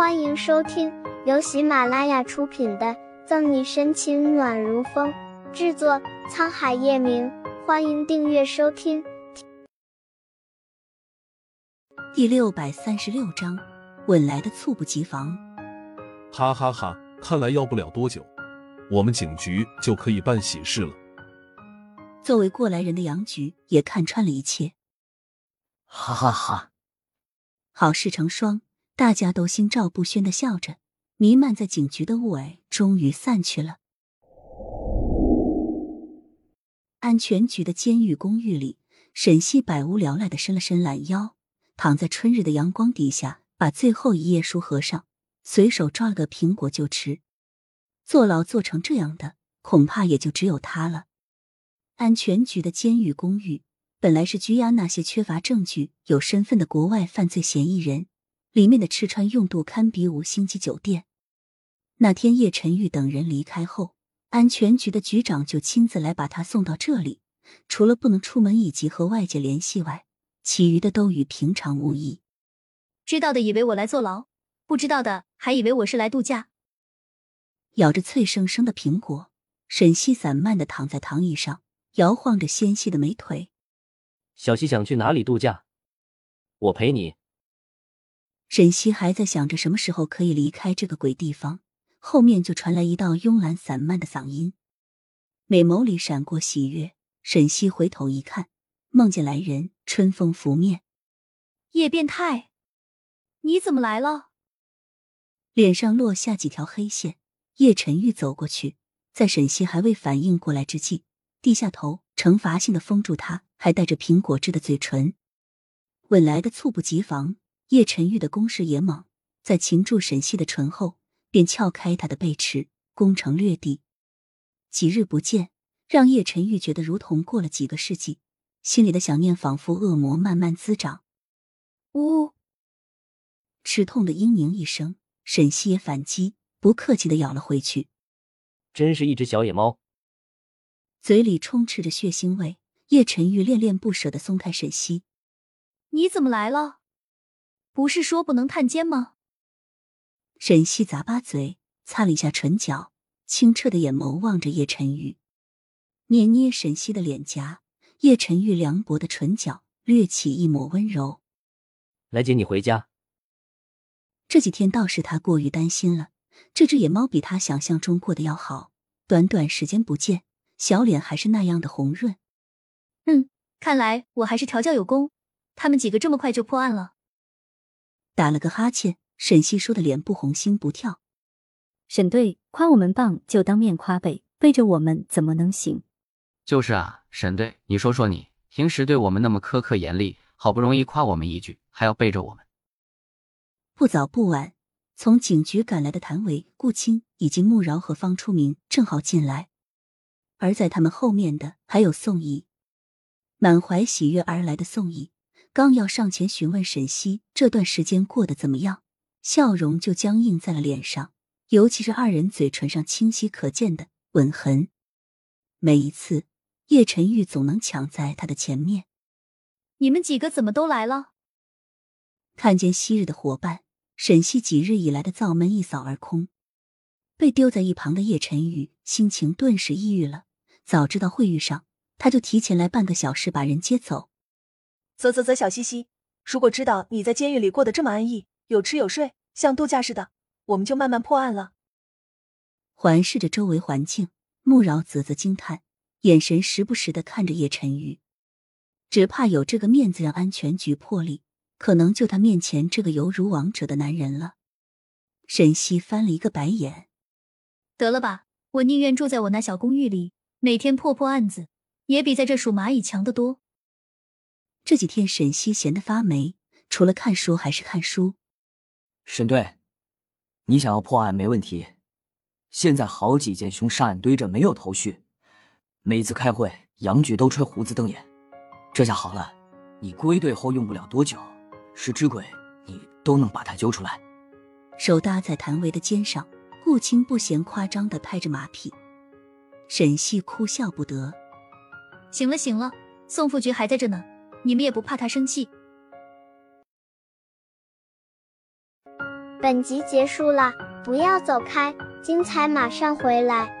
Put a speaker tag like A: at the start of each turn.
A: 欢迎收听由喜马拉雅出品的《赠你深情暖如风》，制作沧海夜明。欢迎订阅收听。
B: 第六百三十六章，吻来的猝不及防。
C: 哈哈哈！看来要不了多久，我们警局就可以办喜事了。
B: 作为过来人的杨局也看穿了一切。
D: 哈哈哈！
B: 好事成双。大家都心照不宣的笑着，弥漫在警局的雾霭终于散去了。安全局的监狱公寓里，沈西百无聊赖的伸了伸懒腰，躺在春日的阳光底下，把最后一页书合上，随手抓了个苹果就吃。坐牢做成这样的，恐怕也就只有他了。安全局的监狱公寓本来是拘押那些缺乏证据、有身份的国外犯罪嫌疑人。里面的吃穿用度堪比五星级酒店。那天叶晨玉等人离开后，安全局的局长就亲自来把他送到这里。除了不能出门以及和外界联系外，其余的都与平常无异。
E: 知道的以为我来坐牢，不知道的还以为我是来度假。
B: 咬着脆生生的苹果，沈西散漫的躺在躺椅上，摇晃着纤细的美腿。
D: 小西想去哪里度假？我陪你。
B: 沈西还在想着什么时候可以离开这个鬼地方，后面就传来一道慵懒散漫的嗓音，美眸里闪过喜悦。沈西回头一看，梦见来人，春风拂面。
E: 叶变态，你怎么来了？
B: 脸上落下几条黑线。叶晨玉走过去，在沈西还未反应过来之际，低下头，惩罚性的封住他还带着苹果汁的嘴唇。稳来的猝不及防。叶晨玉的攻势也猛，在擒住沈西的唇后，便撬开他的背齿，攻城略地。几日不见，让叶晨玉觉得如同过了几个世纪，心里的想念仿佛恶魔慢慢滋长。
E: 呜！
B: 吃痛的嘤咛一声，沈西也反击，不客气的咬了回去。
D: 真是一只小野猫，
B: 嘴里充斥着血腥味。叶晨玉恋恋不舍的松开沈西：“
E: 你怎么来了？”不是说不能探监吗？
B: 沈西咂巴嘴，擦了一下唇角，清澈的眼眸望着叶晨玉，捏捏沈西的脸颊。叶晨玉凉薄的唇角掠起一抹温柔，
D: 来接你回家。
B: 这几天倒是他过于担心了，这只野猫比他想象中过得要好。短短时间不见，小脸还是那样的红润。
E: 嗯，看来我还是调教有功，他们几个这么快就破案了。
B: 打了个哈欠，沈西说的脸不红心不跳。
F: 沈队夸我们棒，就当面夸呗，背着我们怎么能行？
G: 就是啊，沈队，你说说你，平时对我们那么苛刻严厉，好不容易夸我们一句，还要背着我们。
B: 不早不晚，从警局赶来的谭伟、顾青以及穆饶和方初明正好进来，而在他们后面的还有宋义，满怀喜悦而来的宋义。刚要上前询问沈西这段时间过得怎么样，笑容就僵硬在了脸上，尤其是二人嘴唇上清晰可见的吻痕。每一次，叶晨玉总能抢在他的前面。
E: 你们几个怎么都来了？
B: 看见昔日的伙伴，沈西几日以来的躁闷一扫而空。被丢在一旁的叶晨玉心情顿时抑郁了。早知道会遇上，他就提前来半个小时把人接走。
H: 啧啧啧，小西西，如果知道你在监狱里过得这么安逸，有吃有睡，像度假似的，我们就慢慢破案了。
B: 环视着周围环境，穆饶啧啧惊叹，眼神时不时的看着叶晨玉，只怕有这个面子让安全局破例，可能就他面前这个犹如王者的男人了。沈西翻了一个白眼，
E: 得了吧，我宁愿住在我那小公寓里，每天破破案子，也比在这数蚂蚁强得多。
B: 这几天沈西闲得发霉，除了看书还是看书。
I: 沈队，你想要破案没问题。现在好几件凶杀案堆着没有头绪，每次开会杨局都吹胡子瞪眼。这下好了，你归队后用不了多久，十只鬼你都能把他揪出来。
B: 手搭在谭维的肩上，顾青不嫌夸张的拍着马屁。沈西哭笑不得。
E: 行了行了，宋副局还在这呢。你们也不怕他生气？
A: 本集结束了，不要走开，精彩马上回来。